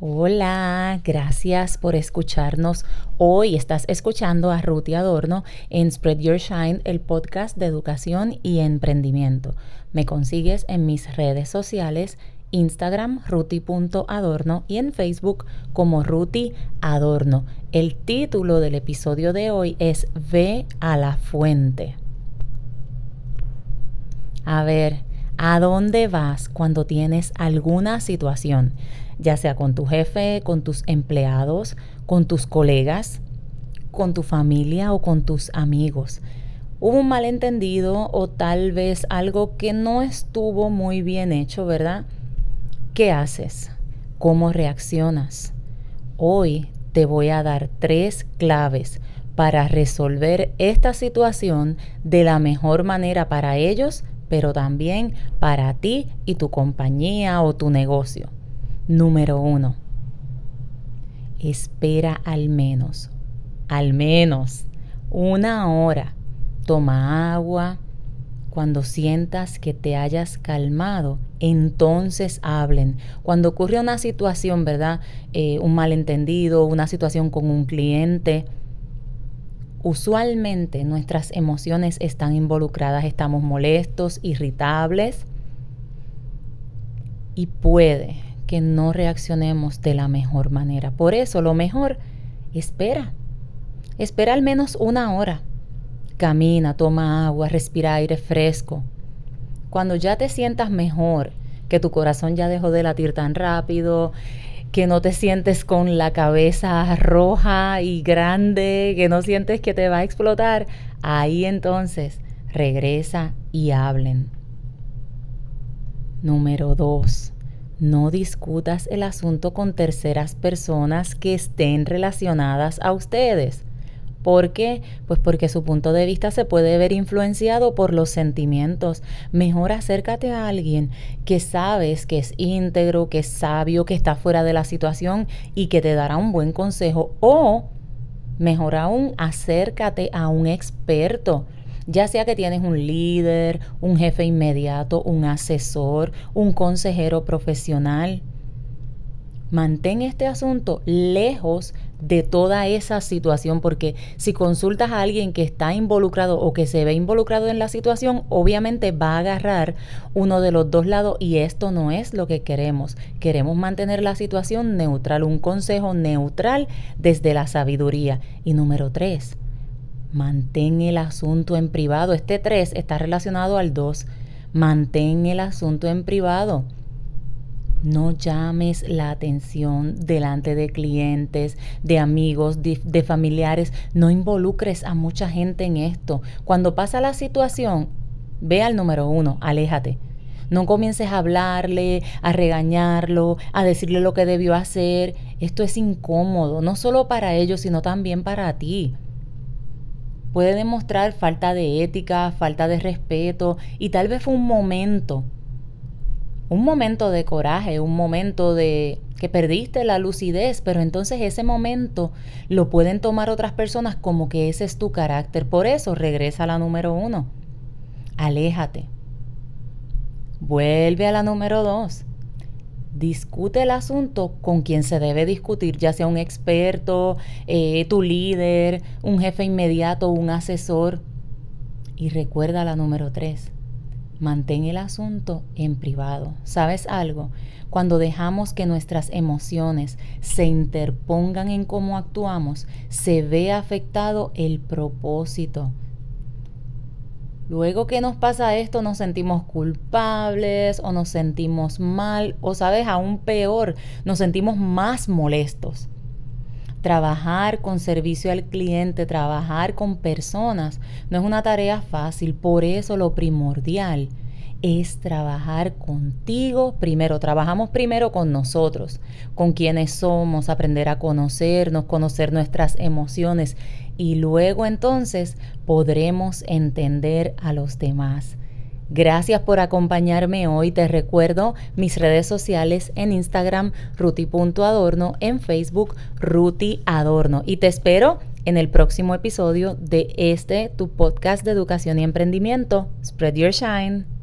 Hola, gracias por escucharnos. Hoy estás escuchando a Ruth Adorno en Spread Your Shine, el podcast de educación y emprendimiento. Me consigues en mis redes sociales, Instagram ruti.adorno y en Facebook como Ruti Adorno. El título del episodio de hoy es Ve a la fuente. A ver, ¿a dónde vas cuando tienes alguna situación? ya sea con tu jefe, con tus empleados, con tus colegas, con tu familia o con tus amigos. Hubo un malentendido o tal vez algo que no estuvo muy bien hecho, ¿verdad? ¿Qué haces? ¿Cómo reaccionas? Hoy te voy a dar tres claves para resolver esta situación de la mejor manera para ellos, pero también para ti y tu compañía o tu negocio. Número uno, espera al menos, al menos una hora. Toma agua. Cuando sientas que te hayas calmado, entonces hablen. Cuando ocurre una situación, ¿verdad? Eh, un malentendido, una situación con un cliente, usualmente nuestras emociones están involucradas, estamos molestos, irritables y puede que no reaccionemos de la mejor manera. Por eso lo mejor, espera. Espera al menos una hora. Camina, toma agua, respira aire fresco. Cuando ya te sientas mejor, que tu corazón ya dejó de latir tan rápido, que no te sientes con la cabeza roja y grande, que no sientes que te va a explotar, ahí entonces regresa y hablen. Número dos no discutas el asunto con terceras personas que estén relacionadas a ustedes. ¿Por qué? Pues porque su punto de vista se puede ver influenciado por los sentimientos. Mejor acércate a alguien que sabes que es íntegro, que es sabio, que está fuera de la situación y que te dará un buen consejo. O, mejor aún, acércate a un experto ya sea que tienes un líder, un jefe inmediato, un asesor, un consejero profesional. Mantén este asunto lejos de toda esa situación, porque si consultas a alguien que está involucrado o que se ve involucrado en la situación, obviamente va a agarrar uno de los dos lados y esto no es lo que queremos. Queremos mantener la situación neutral, un consejo neutral desde la sabiduría. Y número tres, Mantén el asunto en privado. Este 3 está relacionado al 2. Mantén el asunto en privado. No llames la atención delante de clientes, de amigos, de, familiares. No involucres a mucha gente en esto. Cuando pasa la situación, ve al número uno, aléjate. No comiences a hablarle, a regañarlo, a decirle lo que debió hacer. Esto es incómodo, no solo para ellos, sino también para ti puede demostrar falta de ética, falta de respeto y tal vez fue un momento, un momento de coraje, un momento de que perdiste la lucidez, pero entonces ese momento lo pueden tomar otras personas como que ese es tu carácter. Por eso regresa a la número uno. Aléjate. Vuelve a la número dos discute el asunto con quien se debe discutir, ya sea un experto, eh, tu líder, un jefe inmediato, un asesor. Y recuerda la número tres, mantén el asunto en privado. ¿Sabes algo? Cuando dejamos que nuestras emociones se interpongan en cómo actuamos, se ve afectado el propósito Luego que nos pasa esto nos sentimos culpables o nos sentimos mal o sabes, aún peor, nos sentimos más molestos. Trabajar con servicio al cliente, trabajar con personas, no es una tarea fácil, por eso lo primordial es trabajar contigo primero. Trabajamos primero con nosotros, con quienes somos, aprender a conocernos, conocer nuestras emociones y luego entonces podremos entender a los demás. Gracias por acompañarme hoy. Te recuerdo mis redes sociales en Instagram, ruti.adorno, en Facebook, Ruti Adorno. Y te espero en el próximo episodio de este, tu podcast de educación y emprendimiento. Spread Your Shine.